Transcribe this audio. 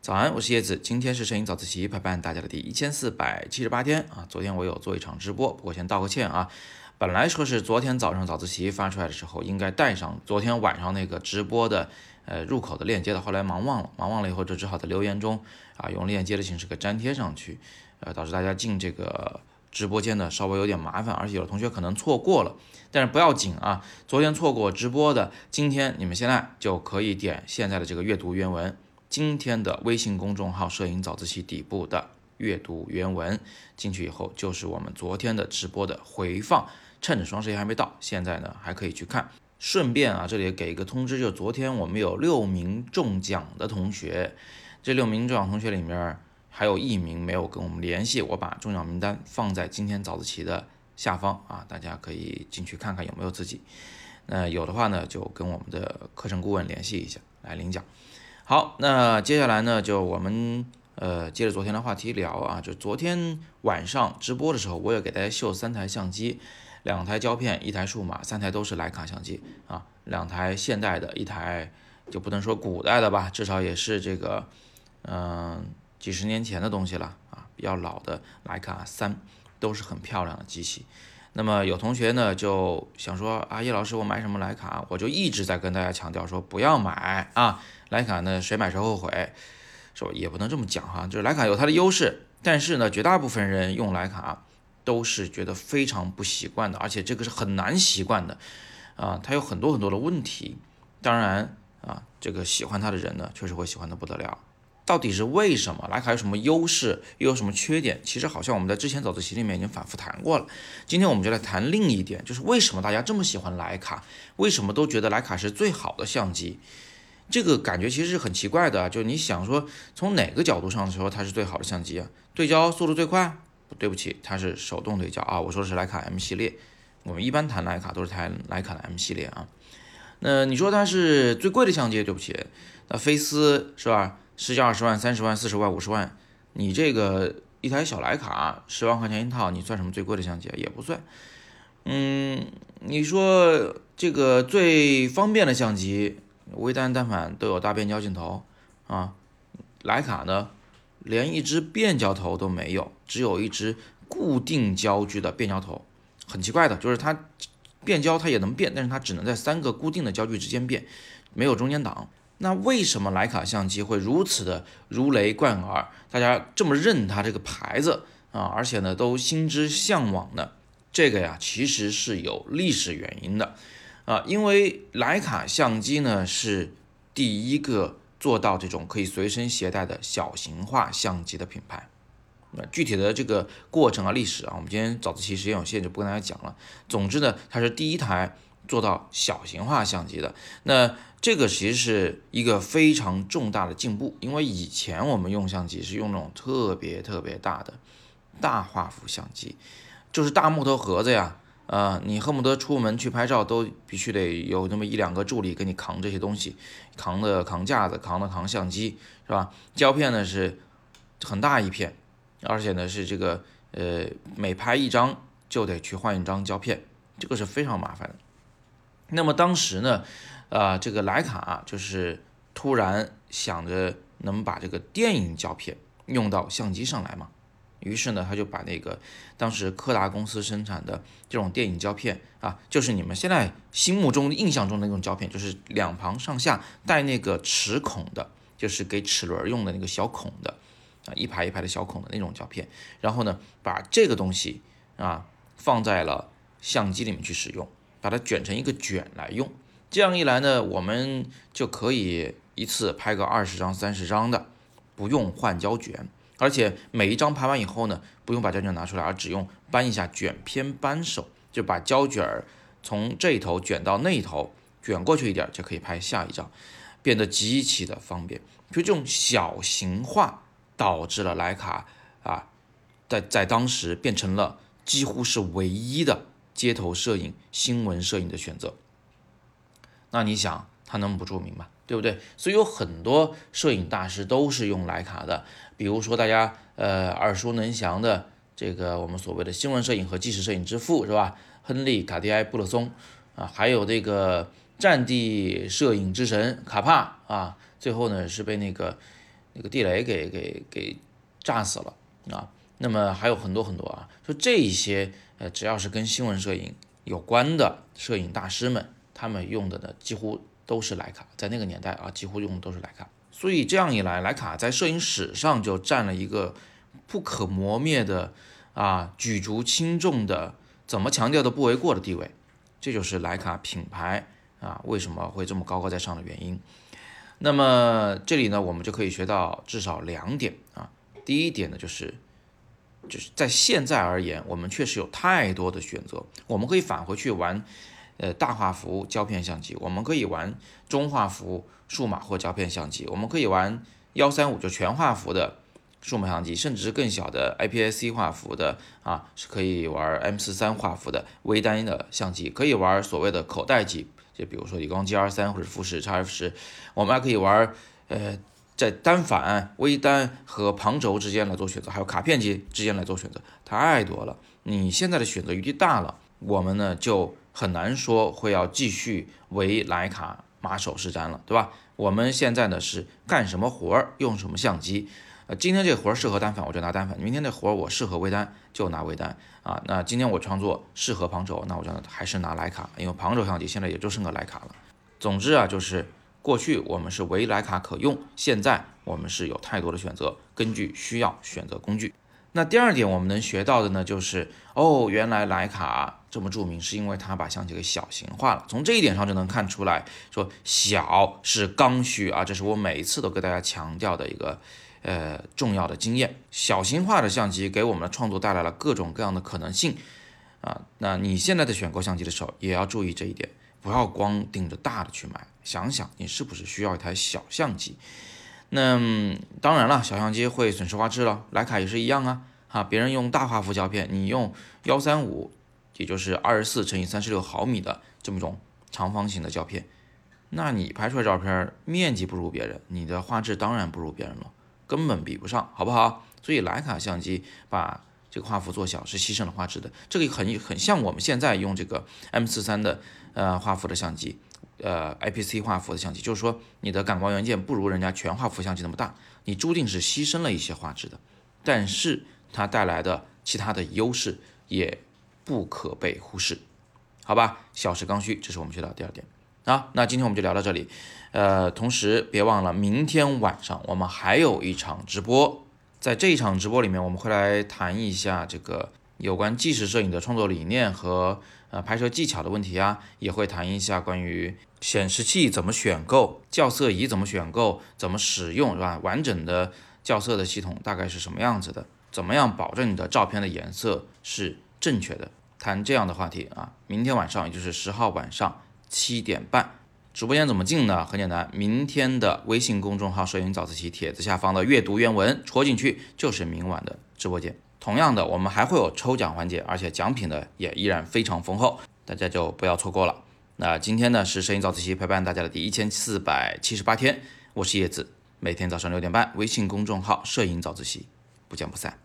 早安，我是叶子，今天是摄影早自习陪伴大家的第一千四百七十八天啊。昨天我有做一场直播，不过先道个歉啊。本来说是昨天早上早自习发出来的时候应该带上昨天晚上那个直播的呃入口的链接的，后来忙忘了，忙忘了以后就只好在留言中啊用链接的形式给粘贴上去，呃导致大家进这个直播间呢稍微有点麻烦，而且有的同学可能错过了，但是不要紧啊，昨天错过直播的，今天你们现在就可以点现在的这个阅读原文。今天的微信公众号“摄影早自习”底部的阅读原文进去以后，就是我们昨天的直播的回放。趁着双十一还没到，现在呢还可以去看。顺便啊，这里给一个通知，就昨天我们有六名中奖的同学，这六名中奖同学里面还有一名没有跟我们联系，我把中奖名单放在今天早自习的下方啊，大家可以进去看看有没有自己。那有的话呢，就跟我们的课程顾问联系一下来领奖。好，那接下来呢，就我们呃接着昨天的话题聊啊，就昨天晚上直播的时候，我也给大家秀三台相机，两台胶片，一台数码，三台都是徕卡相机啊，两台现代的，一台就不能说古代的吧，至少也是这个嗯几十年前的东西了啊，比较老的徕卡三，都是很漂亮的机器。那么有同学呢就想说啊，叶老师，我买什么徕卡？我就一直在跟大家强调说不要买啊，徕卡呢谁买谁后悔，说也不能这么讲哈，就是徕卡有它的优势，但是呢，绝大部分人用徕卡都是觉得非常不习惯的，而且这个是很难习惯的啊，它有很多很多的问题。当然啊，这个喜欢它的人呢，确实会喜欢的不得了。到底是为什么徕卡有什么优势，又有什么缺点？其实好像我们在之前早自习里面已经反复谈过了。今天我们就来谈另一点，就是为什么大家这么喜欢徕卡，为什么都觉得徕卡是最好的相机？这个感觉其实是很奇怪的，就你想说从哪个角度上说它是最好的相机啊？对焦速度最快？对不起，它是手动对焦啊。我说的是徕卡 M 系列，我们一般谈徕卡都是谈徕卡的 M 系列啊。那你说它是最贵的相机？对不起，那菲斯是吧？十几二十万、三十万、四十万、五十万，你这个一台小徕卡十万块钱一套，你算什么最贵的相机啊？也不算。嗯，你说这个最方便的相机，微单单反都有大变焦镜头啊，徕卡呢，连一支变焦头都没有，只有一支固定焦距的变焦头。很奇怪的就是它变焦它也能变，但是它只能在三个固定的焦距之间变，没有中间档。那为什么徕卡相机会如此的如雷贯耳？大家这么认它这个牌子啊，而且呢都心之向往呢？这个呀其实是有历史原因的啊，因为徕卡相机呢是第一个做到这种可以随身携带的小型化相机的品牌。那具体的这个过程啊、历史啊，我们今天早自习时间有限，就不跟大家讲了。总之呢，它是第一台做到小型化相机的。那这个其实是一个非常重大的进步，因为以前我们用相机是用那种特别特别大的大画幅相机，就是大木头盒子呀，啊，你恨不得出门去拍照都必须得有那么一两个助理给你扛这些东西，扛的扛架子，扛的扛相机，是吧？胶片呢是很大一片，而且呢是这个呃每拍一张就得去换一张胶片，这个是非常麻烦的。那么当时呢？啊，这个徕卡就是突然想着能把这个电影胶片用到相机上来嘛，于是呢，他就把那个当时柯达公司生产的这种电影胶片啊，就是你们现在心目中印象中的那种胶片，就是两旁上下带那个齿孔的，就是给齿轮用的那个小孔的啊，一排一排的小孔的那种胶片，然后呢，把这个东西啊放在了相机里面去使用，把它卷成一个卷来用。这样一来呢，我们就可以一次拍个二十张、三十张的，不用换胶卷，而且每一张拍完以后呢，不用把胶卷拿出来，而只用扳一下卷片扳手，就把胶卷儿从这一头卷到那一头，卷过去一点就可以拍下一张，变得极其的方便。就这种小型化，导致了徕卡啊，在在当时变成了几乎是唯一的街头摄影、新闻摄影的选择。那你想他能不著名吗？对不对？所以有很多摄影大师都是用徕卡的，比如说大家呃耳熟能详的这个我们所谓的新闻摄影和纪实摄影之父是吧？亨利·卡蒂埃·布勒松啊，还有这个战地摄影之神卡帕啊，最后呢是被那个那个地雷给给给炸死了啊。那么还有很多很多啊，就这一些呃，只要是跟新闻摄影有关的摄影大师们，他们用的呢几乎都是徕卡，在那个年代啊，几乎用的都是徕卡。所以这样一来，徕卡在摄影史上就占了一个不可磨灭的啊举足轻重的，怎么强调都不为过的地位。这就是徕卡品牌啊为什么会这么高高在上的原因。那么这里呢，我们就可以学到至少两点啊。第一点呢，就是就是在现在而言，我们确实有太多的选择，我们可以返回去玩呃大画幅胶片相机，我们可以玩中画幅。数码或胶片相机，我们可以玩幺三五就全画幅的数码相机，甚至是更小的 IPS-C 画幅的啊，是可以玩 M 四三画幅的微单的相机，可以玩所谓的口袋机，就比如说理光 G R 三或者富士 X F 十，我们还可以玩呃在单反、微单和旁轴之间来做选择，还有卡片机之间来做选择，太多了。你现在的选择余地大了，我们呢就很难说会要继续为徕卡。马首是瞻了，对吧？我们现在呢是干什么活儿用什么相机？呃，今天这活儿适合单反，我就拿单反；明天这活儿我适合微单，就拿微单啊。那今天我创作适合旁轴，那我就还是拿徕卡，因为旁轴相机现在也就剩个徕卡了。总之啊，就是过去我们是唯徕卡可用，现在我们是有太多的选择，根据需要选择工具。那第二点我们能学到的呢，就是哦，原来徕卡这么著名，是因为它把相机给小型化了。从这一点上就能看出来，说小是刚需啊，这是我每一次都给大家强调的一个呃重要的经验。小型化的相机给我们的创作带来了各种各样的可能性啊。那你现在在选购相机的时候，也要注意这一点，不要光盯着大的去买，想想你是不是需要一台小相机。那当然了，小相机会损失画质了，徕卡也是一样啊。哈，别人用大画幅胶片，你用幺三五，也就是二十四乘以三十六毫米的这么种长方形的胶片，那你拍出来照片面积不如别人，你的画质当然不如别人了，根本比不上，好不好？所以徕卡相机把这个画幅做小是牺牲了画质的，这个很很像我们现在用这个 M 四三的呃画幅的相机。呃，IPC 画幅的相机，就是说你的感光元件不如人家全画幅相机那么大，你注定是牺牲了一些画质的。但是它带来的其他的优势也不可被忽视，好吧？小时刚需，这是我们学到第二点啊。那今天我们就聊到这里，呃，同时别忘了明天晚上我们还有一场直播，在这一场直播里面，我们会来谈一下这个有关纪实摄影的创作理念和。呃，拍摄技巧的问题啊，也会谈一下关于显示器怎么选购、校色仪怎么选购、怎么使用，是吧？完整的校色的系统大概是什么样子的？怎么样保证你的照片的颜色是正确的？谈这样的话题啊，明天晚上也就是十号晚上七点半，直播间怎么进呢？很简单，明天的微信公众号“摄影早自习”帖子下方的阅读原文戳进去就是明晚的直播间。同样的，我们还会有抽奖环节，而且奖品呢也依然非常丰厚，大家就不要错过了。那今天呢是摄影早自习陪伴大家的第一千四百七十八天，我是叶子，每天早上六点半，微信公众号“摄影早自习”，不见不散。